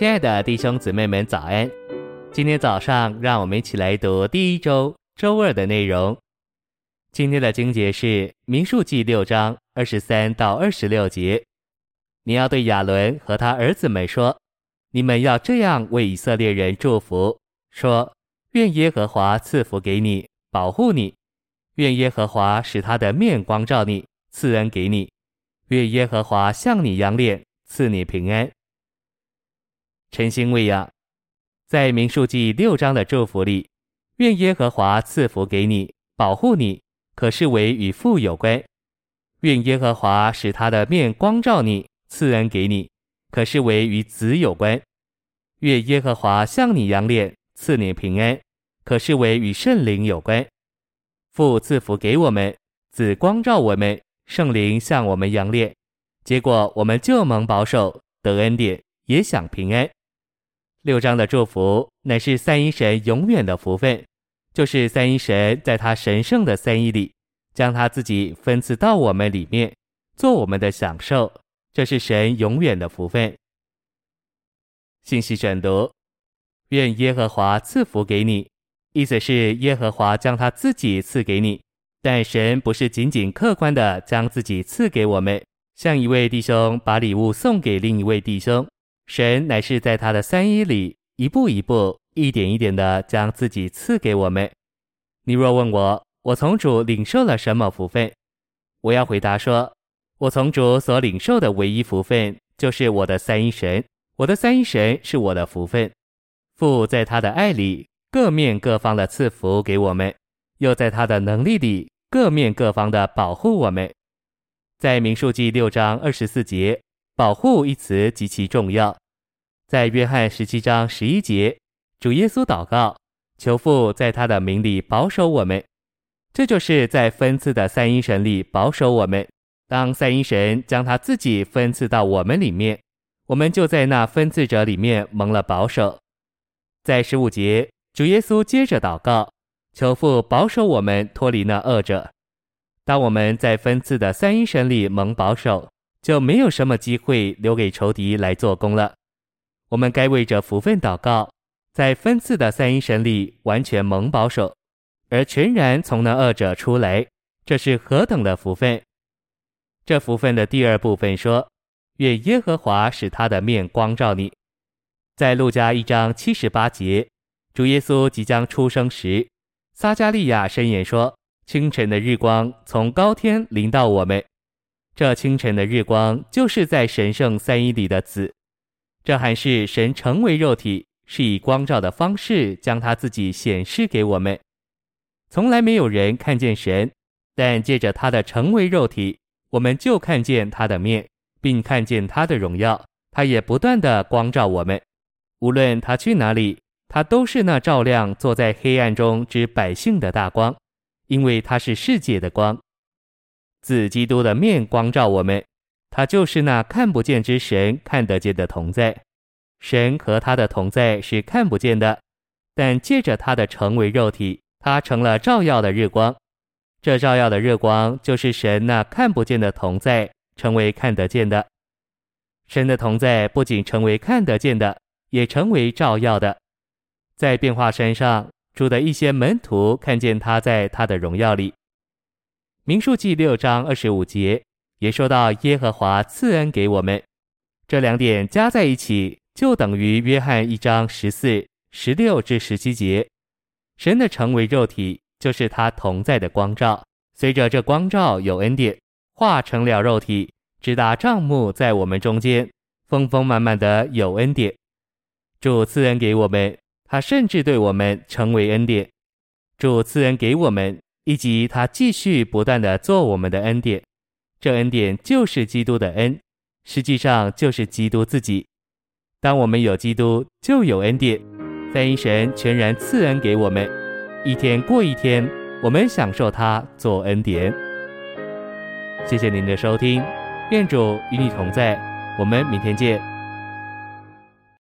亲爱的弟兄姊妹们，早安！今天早上，让我们一起来读第一周周二的内容。今天的经节是《民数记》六章二十三到二十六节。你要对亚伦和他儿子们说：你们要这样为以色列人祝福，说：愿耶和华赐福给你，保护你；愿耶和华使他的面光照你，赐恩给你；愿耶和华向你仰脸，赐你平安。晨星喂养，在民数记六章的祝福里，愿耶和华赐福给你，保护你，可视为与父有关；愿耶和华使他的面光照你，赐恩给你，可视为与子有关；愿耶和华向你扬脸，赐你平安，可视为与圣灵有关。父赐福给我们，子光照我们，圣灵向我们扬脸，结果我们就蒙保守，得恩典，也享平安。六章的祝福乃是三一神永远的福分，就是三一神在他神圣的三一里，将他自己分赐到我们里面，做我们的享受。这是神永远的福分。信息选读：愿耶和华赐福给你，意思是耶和华将他自己赐给你，但神不是仅仅客观的将自己赐给我们，像一位弟兄把礼物送给另一位弟兄。神乃是在他的三一里，一步一步、一点一点地将自己赐给我们。你若问我，我从主领受了什么福分？我要回答说，我从主所领受的唯一福分，就是我的三一神。我的三一神是我的福分。父在他的爱里，各面各方的赐福给我们，又在他的能力里，各面各方的保护我们。在民数记六章二十四节。保护一词极其重要，在约翰十七章十一节，主耶稣祷告，求父在他的名里保守我们。这就是在分赐的三一神里保守我们。当三一神将他自己分赐到我们里面，我们就在那分赐者里面蒙了保守。在十五节，主耶稣接着祷告，求父保守我们脱离那恶者。当我们在分赐的三一神里蒙保守，就没有什么机会留给仇敌来做工了。我们该为着福分祷告，在分赐的三一神里完全蒙保守，而全然从那恶者出来，这是何等的福分！这福分的第二部分说：愿耶和华使他的面光照你。在路加一章七十八节，主耶稣即将出生时，撒迦利亚申言说：清晨的日光从高天临到我们。这清晨的日光，就是在神圣三一里的子。这还是神成为肉体，是以光照的方式将他自己显示给我们。从来没有人看见神，但借着他的成为肉体，我们就看见他的面，并看见他的荣耀。他也不断地光照我们，无论他去哪里，他都是那照亮坐在黑暗中之百姓的大光，因为他是世界的光。自基督的面光照我们，他就是那看不见之神看得见的同在。神和他的同在是看不见的，但借着他的成为肉体，他成了照耀的日光。这照耀的日光就是神那看不见的同在，成为看得见的。神的同在不仅成为看得见的，也成为照耀的。在变化山上住的一些门徒看见他在他的荣耀里。民数记六章二十五节也说到耶和华赐恩给我们，这两点加在一起就等于约翰一章十四、十六至十七节。神的成为肉体，就是他同在的光照。随着这光照有恩典，化成了肉体，直达帐幕在我们中间，丰丰满满的有恩典。主赐恩给我们，他甚至对我们成为恩典。主赐恩给我们。以及他继续不断地做我们的恩典，这恩典就是基督的恩，实际上就是基督自己。当我们有基督，就有恩典。三一神全然赐恩给我们，一天过一天，我们享受他做恩典。谢谢您的收听，愿主与你同在，我们明天见。